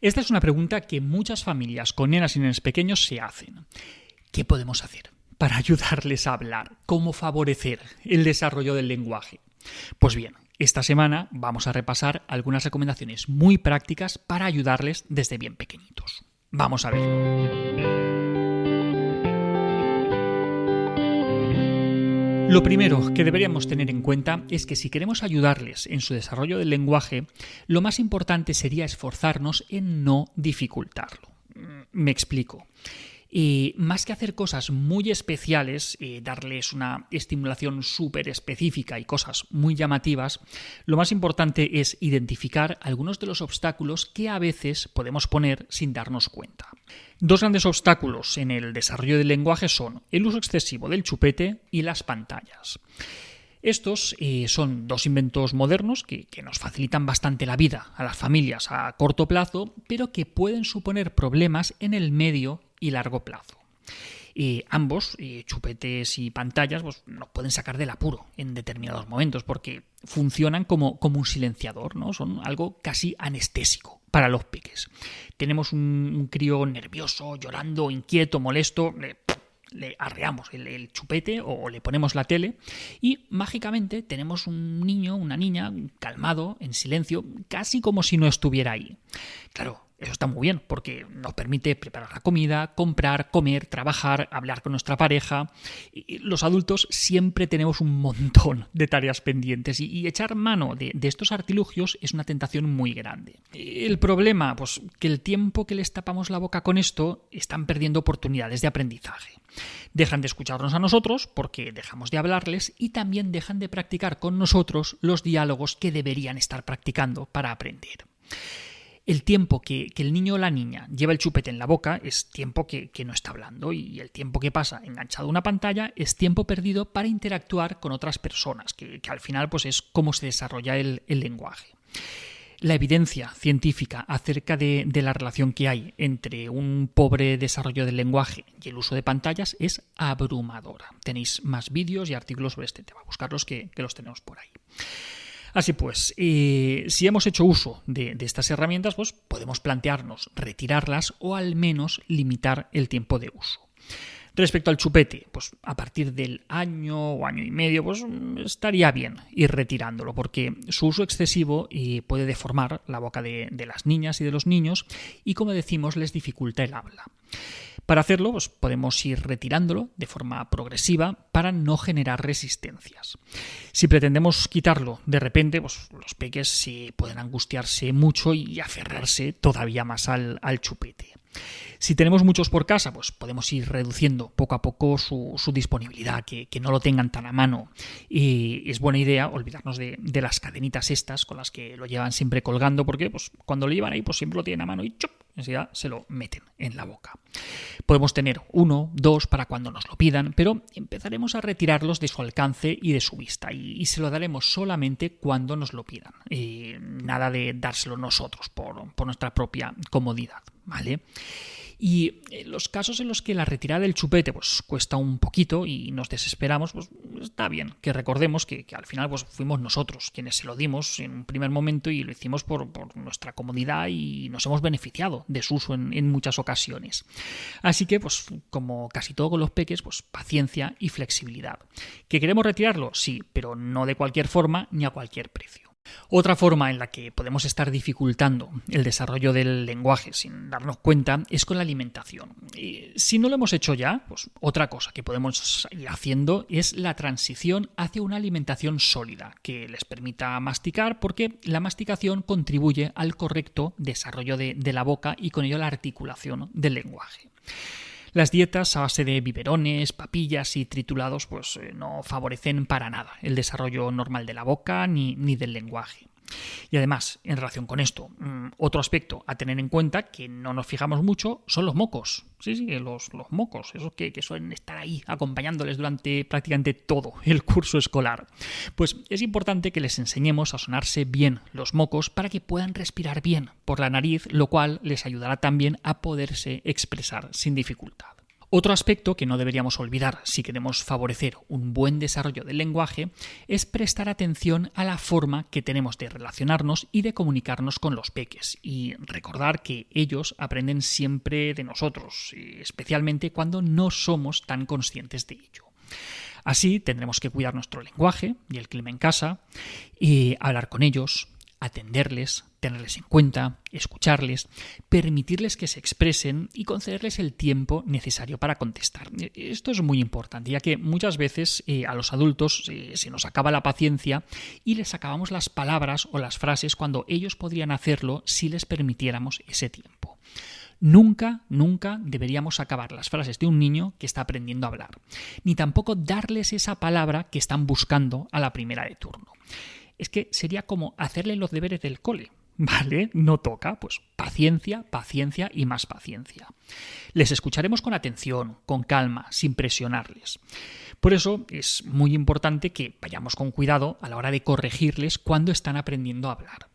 Esta es una pregunta que muchas familias con nenas y nenes pequeños se hacen. ¿Qué podemos hacer para ayudarles a hablar? ¿Cómo favorecer el desarrollo del lenguaje? Pues bien, esta semana vamos a repasar algunas recomendaciones muy prácticas para ayudarles desde bien pequeñitos. Vamos a ver. Lo primero que deberíamos tener en cuenta es que si queremos ayudarles en su desarrollo del lenguaje, lo más importante sería esforzarnos en no dificultarlo. Me explico. Y más que hacer cosas muy especiales, y darles una estimulación súper específica y cosas muy llamativas, lo más importante es identificar algunos de los obstáculos que a veces podemos poner sin darnos cuenta. Dos grandes obstáculos en el desarrollo del lenguaje son el uso excesivo del chupete y las pantallas. Estos eh, son dos inventos modernos que, nos facilitan bastante la vida a las familias a corto plazo, pero que pueden suponer problemas en el medio y largo plazo. Ambos, chupetes y pantallas, pues, nos pueden sacar del apuro en determinados momentos porque funcionan como, como un silenciador, ¿no? Son algo casi anestésico para los peques. Tenemos un, crío nervioso, llorando, inquieto, molesto, le arreamos el, chupete o le ponemos la tele y mágicamente tenemos un niño, una niña calmado, en silencio, casi como si no estuviera ahí. Claro, eso está muy bien porque nos permite preparar la comida, comprar, comer, trabajar, hablar con nuestra pareja. Y los adultos siempre tenemos un montón de tareas pendientes y, echar mano de, estos artilugios es una tentación muy grande. El problema, pues que el tiempo que les tapamos la boca con esto están perdiendo oportunidades de aprendizaje. Dejan de escucharnos a nosotros porque dejamos de hablarles y también dejan de practicar con nosotros los diálogos que deberían estar practicando para aprender el tiempo que, el niño o la niña lleva el chupete en la boca es tiempo que, no está hablando y el tiempo que pasa enganchado a una pantalla es tiempo perdido para interactuar con otras personas, que, al final pues, es cómo se desarrolla el, lenguaje. La evidencia científica acerca de, la relación que hay entre un pobre desarrollo del lenguaje y el uso de pantallas es abrumadora. Tenéis más vídeos y artículos sobre este tema. Buscarlos que, que los tenemos por ahí. Así pues, si hemos hecho uso de, estas herramientas, pues podemos plantearnos retirarlas o al menos limitar el tiempo de uso. Respecto al chupete, pues a partir del año o año y medio, pues estaría bien ir retirándolo, porque su uso excesivo eh, puede deformar la boca de, las niñas y de los niños y, como decimos, les dificulta el habla. Para hacerlo, pues, podemos ir retirándolo de forma progresiva para no generar resistencias. Si pretendemos quitarlo de repente, pues, los peques se pueden angustiarse mucho y aferrarse todavía más al chupete. Si tenemos muchos por casa, pues podemos ir reduciendo poco a poco su, disponibilidad, que, no lo tengan tan a mano. Y es buena idea olvidarnos de, las cadenitas estas con las que lo llevan siempre colgando, porque pues, cuando lo llevan ahí, pues siempre lo tienen a mano y ¡chup! enseguida se lo meten en la boca. Podemos tener uno, dos para cuando nos lo pidan, pero empezaremos a retirarlos de su alcance y de su vista, y, se lo daremos solamente cuando nos lo pidan. nada de dárselo nosotros por, por nuestra propia comodidad, ¿vale? Y en los casos en los que la retirada del chupete pues, cuesta un poquito y nos desesperamos, pues está bien que recordemos que, al final pues, fuimos nosotros quienes se lo dimos en un primer momento y lo hicimos por, nuestra comodidad y nos hemos beneficiado de su uso en, muchas ocasiones. Así que, pues, como casi todo con los peques, pues paciencia y flexibilidad. ¿Que queremos retirarlo? Sí, pero no de cualquier forma ni a cualquier precio. Otra forma en la que podemos estar dificultando el desarrollo del lenguaje sin darnos cuenta es con la alimentación. si no lo hemos hecho ya, pues otra cosa que podemos ir haciendo es la transición hacia una alimentación sólida que les permita masticar porque la masticación contribuye al correcto desarrollo de, de la boca y con ello la articulación del lenguaje. Las dietas a base de biberones, papillas y tritulados pues eh, no favorecen para nada el desarrollo normal de la boca ni, del lenguaje. Y además, en relación con esto, mm, otro aspecto a tener en cuenta que no nos fijamos mucho son los mocos. Sí, sí, los, los mocos, esos que, que, suelen estar ahí acompañándoles durante prácticamente todo el curso escolar. Pues es importante que les enseñemos a sonarse bien los mocos para que puedan respirar bien por la nariz, lo cual les ayudará también a poderse expresar sin dificultad. Otro aspecto que no deberíamos olvidar si queremos favorecer un buen desarrollo del lenguaje es prestar atención a la forma que tenemos de relacionarnos y de comunicarnos con los peques y recordar que ellos aprenden siempre de nosotros, especialmente cuando no somos tan conscientes de ello. Así tendremos que cuidar nuestro lenguaje y el clima en casa y hablar con ellos, atenderles, tenerles en cuenta, escucharles, permitirles que se expresen y concederles el tiempo necesario para contestar. Esto es muy importante, ya que muchas veces eh, a los adultos eh, se nos acaba la paciencia y les acabamos las palabras o las frases cuando ellos podrían hacerlo si les permitiéramos ese tiempo. Nunca, nunca deberíamos acabar las frases de un niño que está aprendiendo a hablar, ni tampoco darles esa palabra que están buscando a la primera de turno es que sería como hacerle los deberes del cole. ¿Vale? No toca, pues paciencia, paciencia y más paciencia. Les escucharemos con atención, con calma, sin presionarles. Por eso es muy importante que vayamos con cuidado a la hora de corregirles cuando están aprendiendo a hablar.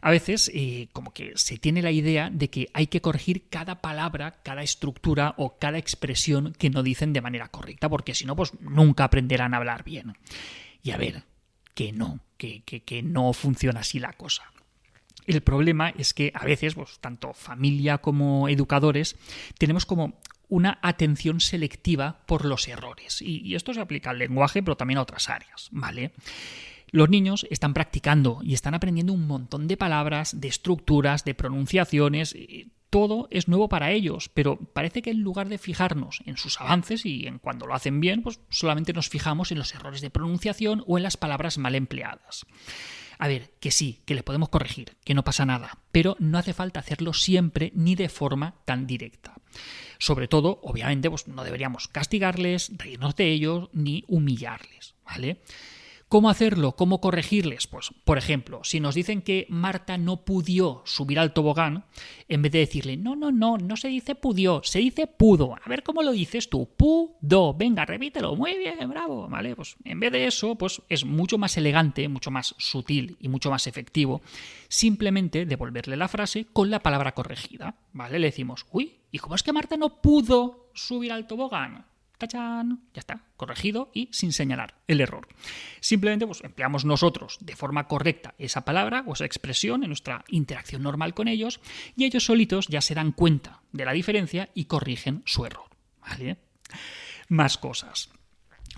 A veces, eh, como que se tiene la idea de que hay que corregir cada palabra, cada estructura o cada expresión que no dicen de manera correcta, porque si no, pues nunca aprenderán a hablar bien. Y a ver, que no, que, que, no funciona así la cosa. El problema es que a veces, pues, tanto familia como educadores, tenemos como una atención selectiva por los errores. Y, y, esto se aplica al lenguaje, pero también a otras áreas, ¿vale? Los niños están practicando y están aprendiendo un montón de palabras, de estructuras, de pronunciaciones, todo es nuevo para ellos, pero parece que en lugar de fijarnos en sus avances y en cuando lo hacen bien, pues solamente nos fijamos en los errores de pronunciación o en las palabras mal empleadas. A ver, que sí, que le podemos corregir, que no pasa nada, pero no hace falta hacerlo siempre ni de forma tan directa. Sobre todo, obviamente, pues no deberíamos castigarles, reírnos de ellos ni humillarles, ¿vale? ¿Cómo hacerlo? ¿Cómo corregirles? Pues, por ejemplo, si nos dicen que Marta no pudió subir al tobogán, en vez de decirle, no, no, no, no se dice pudió, se dice pudo. A ver cómo lo dices tú. Pudo. Venga, repítelo. Muy bien, bravo. ¿Vale? Pues en vez de eso, pues es mucho más elegante, mucho más sutil y mucho más efectivo simplemente devolverle la frase con la palabra corregida. ¿Vale? Le decimos, uy, ¿y cómo es que Marta no pudo subir al tobogán? Ya está, corregido y sin señalar el error. Simplemente pues, empleamos nosotros de forma correcta esa palabra o esa expresión en nuestra interacción normal con ellos y ellos solitos ya se dan cuenta de la diferencia y corrigen su error. Más cosas.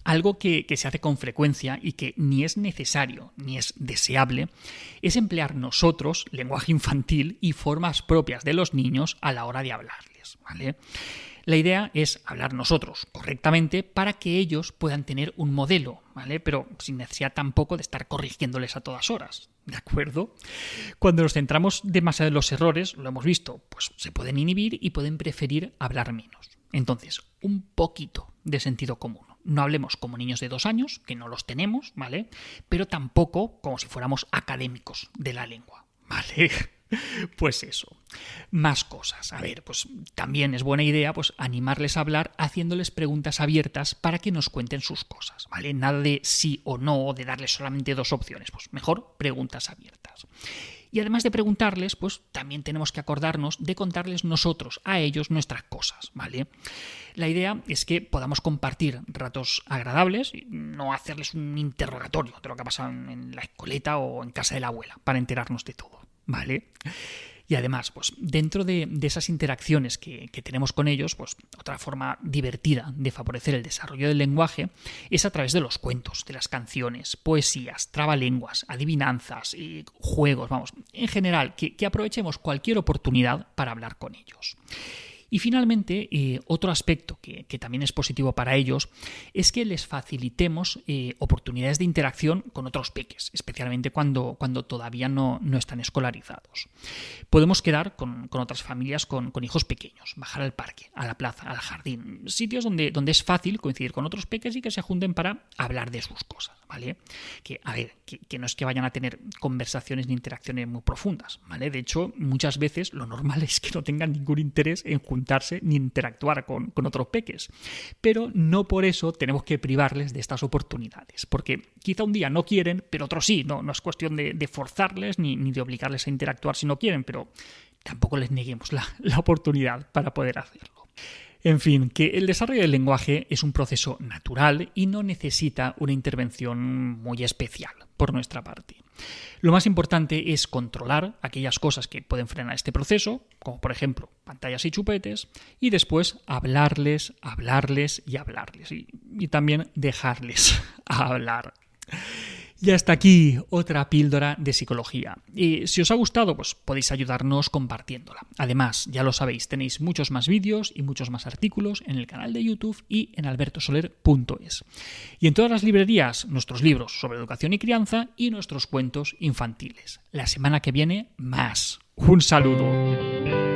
Algo que, se hace con frecuencia y que ni es necesario ni es deseable es emplear nosotros lenguaje infantil y formas propias de los niños a la hora de hablarles. La idea es hablar nosotros correctamente para que ellos puedan tener un modelo, ¿vale? Pero sin necesidad tampoco de estar corrigiéndoles a todas horas, ¿de acuerdo? Cuando nos centramos demasiado en los errores, lo hemos visto, pues se pueden inhibir y pueden preferir hablar menos. Entonces, un poquito de sentido común. No hablemos como niños de dos años, que no los tenemos, ¿vale? Pero tampoco como si fuéramos académicos de la lengua, ¿vale? Pues eso. Más cosas. A ver, pues también es buena idea pues animarles a hablar haciéndoles preguntas abiertas para que nos cuenten sus cosas, ¿vale? Nada de sí o no, de darles solamente dos opciones, pues mejor preguntas abiertas. Y además de preguntarles, pues también tenemos que acordarnos de contarles nosotros a ellos nuestras cosas, ¿vale? La idea es que podamos compartir ratos agradables, no hacerles un interrogatorio de lo que ha pasado en la escoleta o en casa de la abuela, para enterarnos de todo. ¿Vale? Y además, pues dentro de, esas interacciones que, tenemos con ellos, pues otra forma divertida de favorecer el desarrollo del lenguaje es a través de los cuentos, de las canciones, poesías, trabalenguas, adivinanzas y juegos, vamos, en general, que aprovechemos cualquier oportunidad para hablar con ellos. Y finalmente, eh, otro aspecto que, también es positivo para ellos es que les facilitemos eh, oportunidades de interacción con otros peques, especialmente cuando, cuando todavía no, están escolarizados. Podemos quedar con, otras familias con, hijos pequeños, bajar al parque, a la plaza, al jardín, sitios donde, donde es fácil coincidir con otros peques y que se junten para hablar de sus cosas, ¿vale? Que, a ver, que, no es que vayan a tener conversaciones ni interacciones muy profundas, ¿vale? De hecho, muchas veces lo normal es que no tengan ningún interés en ni interactuar con, otros peques. Pero no por eso tenemos que privarles de estas oportunidades, porque quizá un día no quieren, pero otros sí, no, no es cuestión de, forzarles ni, de obligarles a interactuar si no quieren, pero tampoco les neguemos la, la oportunidad para poder hacerlo. En fin, que el desarrollo del lenguaje es un proceso natural y no necesita una intervención muy especial por nuestra parte. Lo más importante es controlar aquellas cosas que pueden frenar este proceso, como por ejemplo pantallas y chupetes, y después hablarles, hablarles y hablarles, y, también dejarles hablar. Y hasta aquí otra píldora de psicología. Y si os ha gustado, pues podéis ayudarnos compartiéndola. Además, ya lo sabéis, tenéis muchos más vídeos y muchos más artículos en el canal de YouTube y en albertosoler.es. Y en todas las librerías, nuestros libros sobre educación y crianza y nuestros cuentos infantiles. La semana que viene, más. Un saludo.